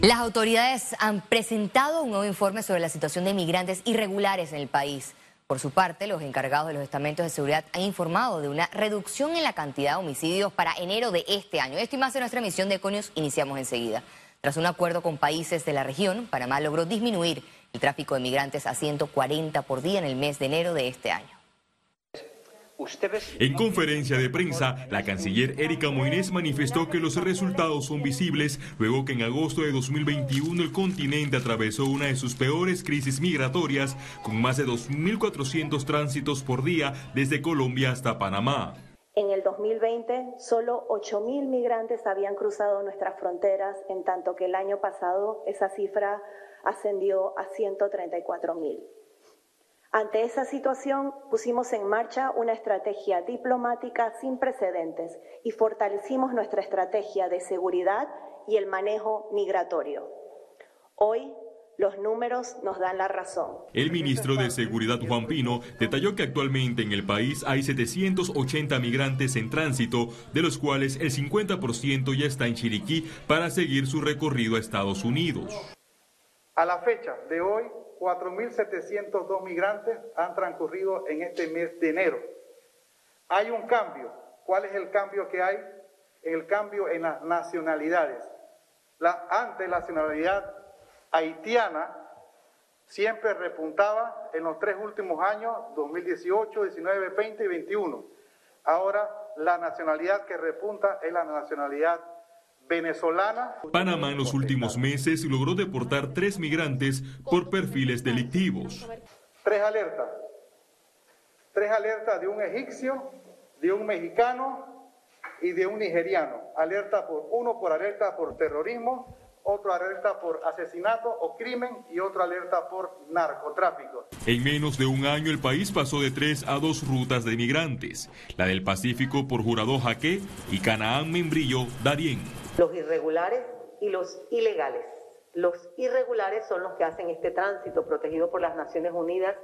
Las autoridades han presentado un nuevo informe sobre la situación de inmigrantes irregulares en el país. Por su parte, los encargados de los estamentos de seguridad han informado de una reducción en la cantidad de homicidios para enero de este año. Esto y más en nuestra emisión de Econius iniciamos enseguida. Tras un acuerdo con países de la región, Panamá logró disminuir el tráfico de migrantes a 140 por día en el mes de enero de este año. En conferencia de prensa, la canciller Erika Moines manifestó que los resultados son visibles luego que en agosto de 2021 el continente atravesó una de sus peores crisis migratorias con más de 2.400 tránsitos por día desde Colombia hasta Panamá. En el 2020, solo 8.000 migrantes habían cruzado nuestras fronteras, en tanto que el año pasado esa cifra ascendió a 134.000. Ante esa situación pusimos en marcha una estrategia diplomática sin precedentes y fortalecimos nuestra estrategia de seguridad y el manejo migratorio. Hoy los números nos dan la razón. El ministro de Seguridad Juan Pino detalló que actualmente en el país hay 780 migrantes en tránsito, de los cuales el 50% ya está en Chiriquí para seguir su recorrido a Estados Unidos. A la fecha de hoy, 4.702 migrantes han transcurrido en este mes de enero. Hay un cambio. ¿Cuál es el cambio que hay? El cambio en las nacionalidades. La, antes la nacionalidad haitiana siempre repuntaba en los tres últimos años, 2018, 19, 20 y 21. Ahora la nacionalidad que repunta es la nacionalidad venezolana. Panamá en los últimos meses logró deportar tres migrantes por perfiles delictivos. Tres alertas. Tres alertas de un egipcio, de un mexicano y de un nigeriano. Alerta por uno por alerta por terrorismo, otro alerta por asesinato o crimen y otro alerta por narcotráfico. En menos de un año el país pasó de tres a dos rutas de migrantes, la del Pacífico por Jurado Jaque y Canaán Membrillo Darién los irregulares y los ilegales. Los irregulares son los que hacen este tránsito protegido por las Naciones Unidas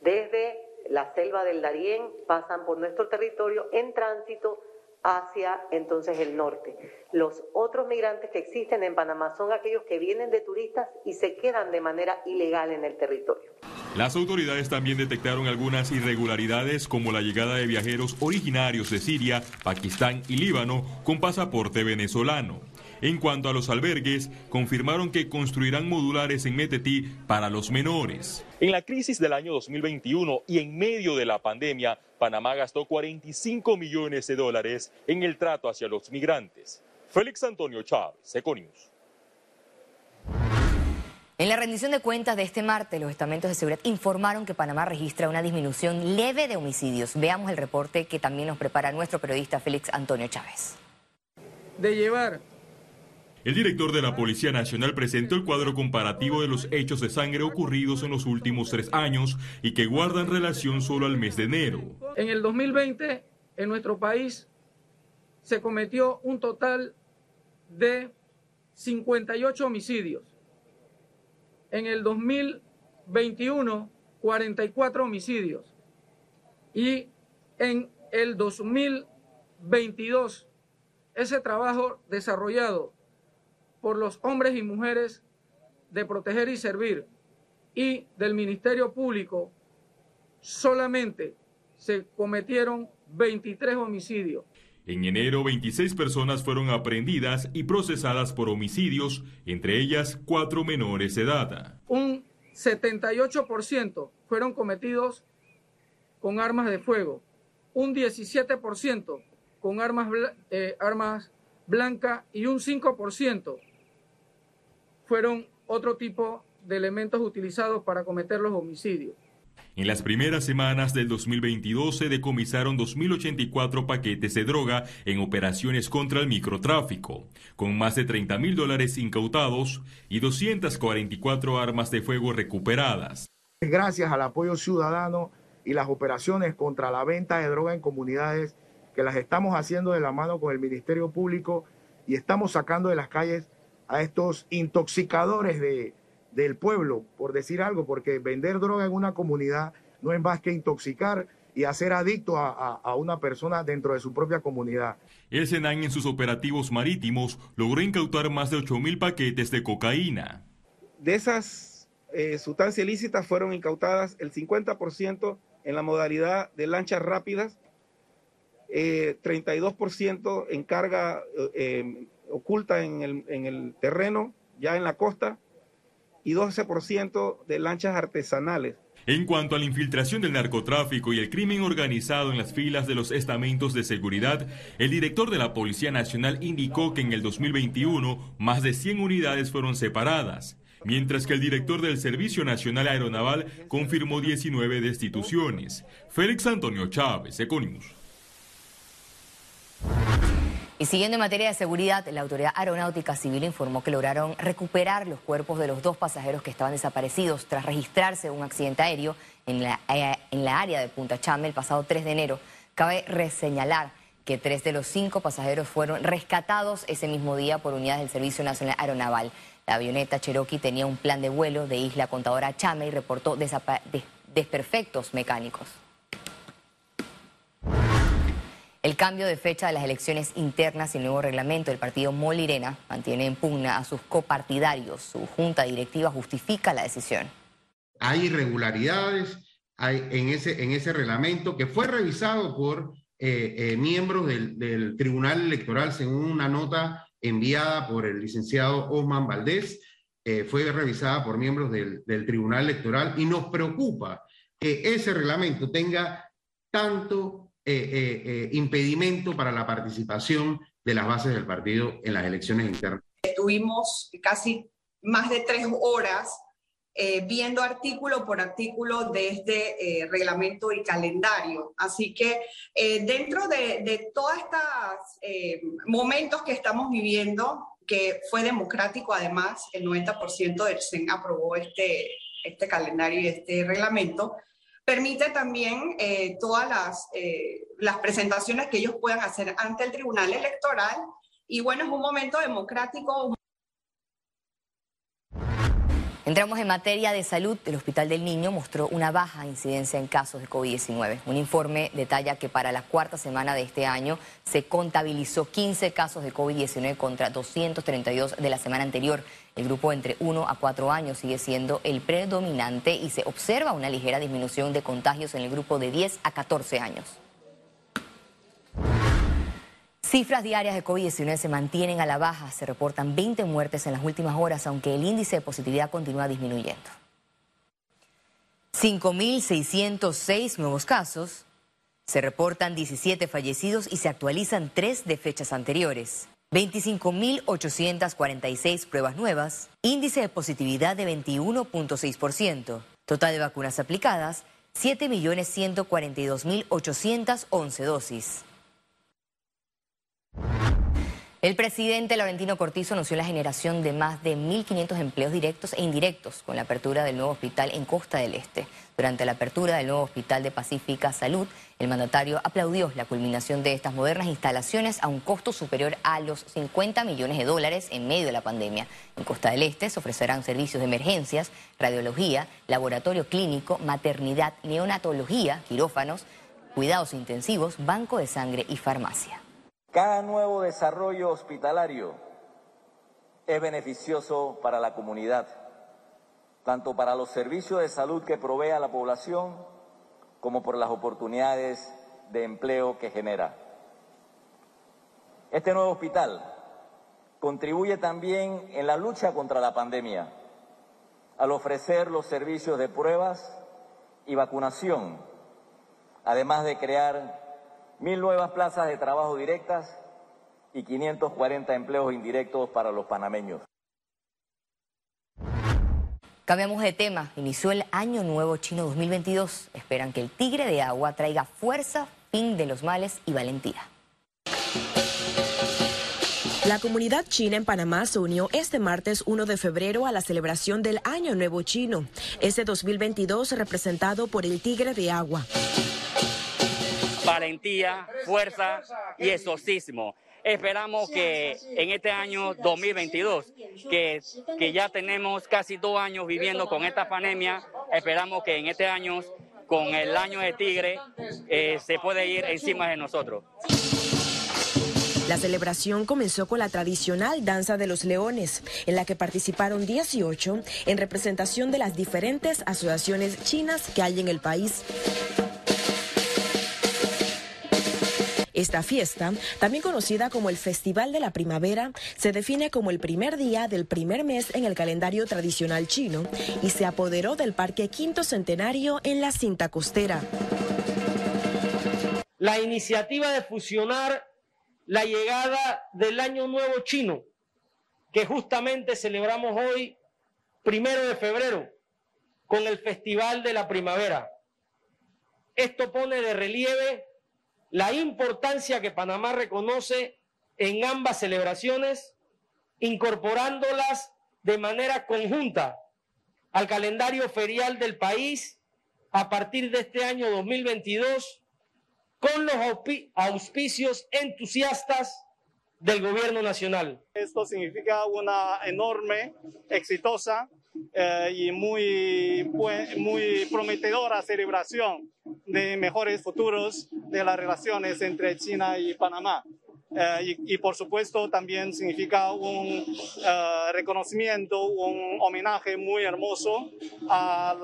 desde la selva del Darién, pasan por nuestro territorio en tránsito hacia entonces el norte. Los otros migrantes que existen en Panamá son aquellos que vienen de turistas y se quedan de manera ilegal en el territorio. Las autoridades también detectaron algunas irregularidades como la llegada de viajeros originarios de Siria, Pakistán y Líbano con pasaporte venezolano. En cuanto a los albergues, confirmaron que construirán modulares en Metetí para los menores. En la crisis del año 2021 y en medio de la pandemia, Panamá gastó 45 millones de dólares en el trato hacia los migrantes. Félix Antonio Chávez, Econius. En la rendición de cuentas de este martes, los estamentos de seguridad informaron que Panamá registra una disminución leve de homicidios. Veamos el reporte que también nos prepara nuestro periodista Félix Antonio Chávez. De llevar el director de la Policía Nacional presentó el cuadro comparativo de los hechos de sangre ocurridos en los últimos tres años y que guardan relación solo al mes de enero. En el 2020, en nuestro país, se cometió un total de 58 homicidios. En el 2021, 44 homicidios. Y en el 2022, ese trabajo desarrollado por los hombres y mujeres de proteger y servir y del Ministerio Público, solamente se cometieron 23 homicidios. En enero, 26 personas fueron aprehendidas y procesadas por homicidios, entre ellas cuatro menores de edad. Un 78% fueron cometidos con armas de fuego, un 17% con armas, eh, armas blancas y un 5% fueron otro tipo de elementos utilizados para cometer los homicidios. En las primeras semanas del 2022 se decomisaron 2.084 paquetes de droga en operaciones contra el microtráfico, con más de 30 mil dólares incautados y 244 armas de fuego recuperadas. Gracias al apoyo ciudadano y las operaciones contra la venta de droga en comunidades que las estamos haciendo de la mano con el Ministerio Público y estamos sacando de las calles a estos intoxicadores de, del pueblo, por decir algo, porque vender droga en una comunidad no es más que intoxicar y hacer adicto a, una persona dentro de su propia comunidad. El Senan en sus operativos marítimos logró incautar más de 8.000 paquetes de cocaína. De esas eh, sustancias ilícitas fueron incautadas el 50% en la modalidad de lanchas rápidas, 32% eh, en carga eh, oculta en el, en el terreno, ya en la costa, y 12% de lanchas artesanales. En cuanto a la infiltración del narcotráfico y el crimen organizado en las filas de los estamentos de seguridad, el director de la Policía Nacional indicó que en el 2021 más de 100 unidades fueron separadas, mientras que el director del Servicio Nacional Aeronaval confirmó 19 destituciones. Félix Antonio Chávez, Econimus. Y siguiendo en materia de seguridad, la Autoridad Aeronáutica Civil informó que lograron recuperar los cuerpos de los dos pasajeros que estaban desaparecidos tras registrarse un accidente aéreo en la, eh, área de Punta Chame el pasado 3 de enero. Cabe reseñalar que tres de los cinco pasajeros fueron rescatados ese mismo día por unidades del Servicio Nacional Aeronaval. La avioneta Cherokee tenía un plan de vuelo de Isla Contadora Chame y reportó desperfectos mecánicos. El cambio de fecha de las elecciones internas y el nuevo reglamento del partido Molirena mantiene en pugna a sus copartidarios. Su junta directiva justifica la decisión. Hay irregularidades en, ese, en ese reglamento que fue revisado por eh, eh, miembros del, Tribunal Electoral según una nota enviada por el licenciado Osman Valdés. Eh, fue revisada por miembros del Tribunal Electoral y nos preocupa que ese reglamento tenga tanto eh, eh, eh, impedimento para la participación de las bases del partido en las elecciones internas. Estuvimos casi más de tres horas viendo artículo por artículo de este reglamento y calendario. Así que dentro de, de todos estos momentos que estamos viviendo, que fue democrático además, el 90% del CEN aprobó este, este calendario y este reglamento, Permite también eh, todas las, eh, las presentaciones que ellos puedan hacer ante el Tribunal Electoral. Y bueno, es un momento democrático, Entramos en materia de salud. El Hospital del Niño mostró una baja incidencia en casos de COVID-19. Un informe detalla que para la cuarta semana de este año se contabilizó 15 casos de COVID-19 contra 232 de la semana anterior. El grupo entre 1 a 4 años sigue siendo el predominante y se observa una ligera disminución de contagios en el grupo de 10 a 14 años. Cifras diarias de COVID-19 se mantienen a la baja. Se reportan 20 muertes en las últimas horas, aunque el índice de positividad continúa disminuyendo. 5.606 nuevos casos. Se reportan 17 fallecidos y se actualizan 3 de fechas anteriores. 25.846 pruebas nuevas. Índice de positividad de 21.6%. Total de vacunas aplicadas, 7.142.811 dosis. El presidente Laurentino Cortizo anunció la generación de más de 1.500 empleos directos e indirectos con la apertura del nuevo hospital en Costa del Este. Durante la apertura del nuevo hospital de Pacífica Salud, el mandatario aplaudió la culminación de estas modernas instalaciones a un costo superior a los 50 millones de dólares en medio de la pandemia. En Costa del Este se ofrecerán servicios de emergencias, radiología, laboratorio clínico, maternidad, neonatología, quirófanos, cuidados intensivos, banco de sangre y farmacia. Cada nuevo desarrollo hospitalario es beneficioso para la comunidad, tanto para los servicios de salud que provee a la población como por las oportunidades de empleo que genera. Este nuevo hospital contribuye también en la lucha contra la pandemia al ofrecer los servicios de pruebas y vacunación, además de crear mil nuevas plazas de trabajo directas y 540 empleos indirectos para los panameños. Cambiamos de tema. Inició el Año Nuevo Chino 2022. Esperan que el tigre de agua traiga fuerza, fin de los males y valentía. La comunidad china en Panamá se unió este martes 1 de febrero a la celebración del Año Nuevo Chino, este 2022 representado por el tigre de agua valentía, fuerza y exorcismo. Esperamos que en este año 2022, que, que ya tenemos casi dos años viviendo con esta pandemia, esperamos que en este año con el año de tigre eh, se puede ir encima de nosotros. La celebración comenzó con la tradicional danza de los leones, en la que participaron 18 en representación de las diferentes asociaciones chinas que hay en el país. Esta fiesta, también conocida como el Festival de la Primavera, se define como el primer día del primer mes en el calendario tradicional chino y se apoderó del Parque Quinto Centenario en la cinta costera. La iniciativa de fusionar la llegada del Año Nuevo Chino, que justamente celebramos hoy, primero de febrero, con el Festival de la Primavera. Esto pone de relieve la importancia que Panamá reconoce en ambas celebraciones, incorporándolas de manera conjunta al calendario ferial del país a partir de este año 2022 con los auspicios entusiastas del gobierno nacional. Esto significa una enorme, exitosa eh, y muy, muy prometedora celebración de mejores futuros de las relaciones entre China y Panamá. Eh, y, por supuesto también significa un eh, reconocimiento, un homenaje muy hermoso a,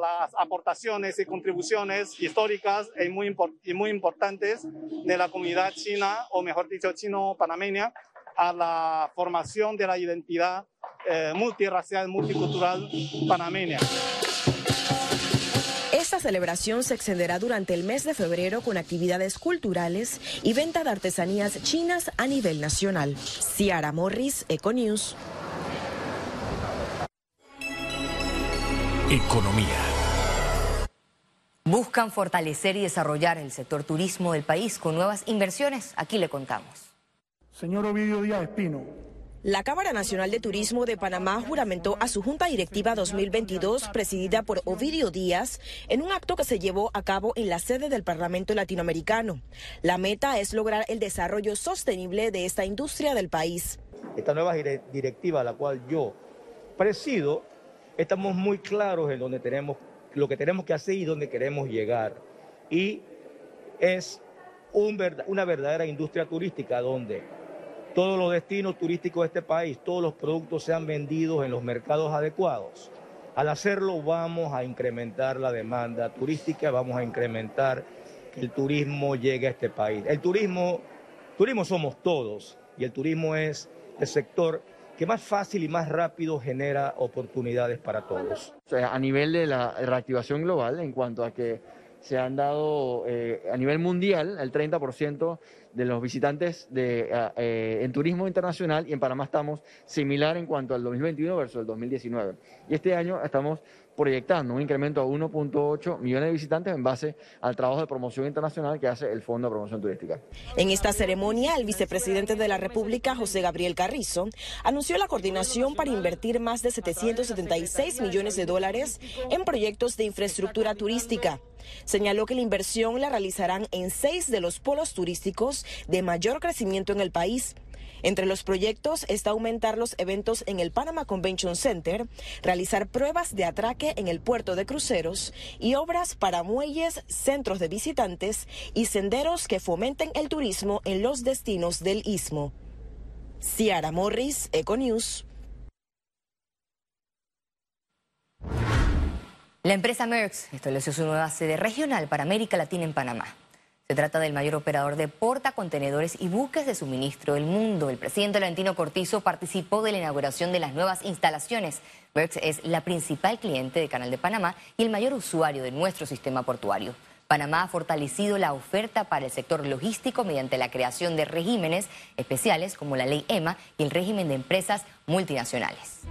las aportaciones y contribuciones históricas y muy, y muy importantes de la comunidad china, o mejor dicho, chino-panameña, a la formación de la identidad eh, multirracial, multicultural panameña. Esta celebración se extenderá durante el mes de febrero con actividades culturales y venta de artesanías chinas a nivel nacional. Ciara Morris, Econews. Economía. Buscan fortalecer y desarrollar el sector turismo del país con nuevas inversiones. Aquí le contamos. Señor Ovidio Díaz Espino, la Cámara Nacional de Turismo de Panamá juramentó a su Junta Directiva 2022, presidida por Ovidio Díaz, en un acto que se llevó a cabo en la sede del Parlamento Latinoamericano. La meta es lograr el desarrollo sostenible de esta industria del país. Esta nueva directiva, la cual yo presido, estamos muy claros en donde tenemos lo que tenemos que hacer y dónde queremos llegar. Y es una verdadera industria turística donde todos los destinos turísticos de este país, todos los productos sean vendidos en los mercados adecuados. Al hacerlo vamos a incrementar la demanda turística, vamos a incrementar que el turismo llegue a este país. El turismo, turismo somos todos y el turismo es el sector que más fácil y más rápido genera oportunidades para todos. a nivel de la reactivación global, en cuanto a que se han dado eh, a nivel mundial el 30% de los visitantes de, eh, eh, en turismo internacional y en Panamá estamos similar en cuanto al 2021 versus el 2019. Y este año estamos proyectando un incremento a 1.8 millones de visitantes en base al trabajo de promoción internacional que hace el Fondo de Promoción Turística. En esta ceremonia, el vicepresidente de la República, José Gabriel Carrizo, anunció la coordinación para invertir más de 776 millones de dólares en proyectos de infraestructura turística. Señaló que la inversión la realizarán en seis de los polos turísticos de mayor crecimiento en el país entre los proyectos está aumentar los eventos en el Panama Convention Center, realizar pruebas de atraque en el puerto de cruceros y obras para muelles, centros de visitantes y senderos que fomenten el turismo en los destinos del istmo. Ciara Morris, Econews. La empresa Merck estableció su nueva sede regional para América Latina en Panamá. Se trata del mayor operador de portacontenedores y buques de suministro del mundo. El presidente Valentino Cortizo participó de la inauguración de las nuevas instalaciones. Merckx es la principal cliente de Canal de Panamá y el mayor usuario de nuestro sistema portuario. Panamá ha fortalecido la oferta para el sector logístico mediante la creación de regímenes especiales como la ley EMA y el régimen de empresas multinacionales.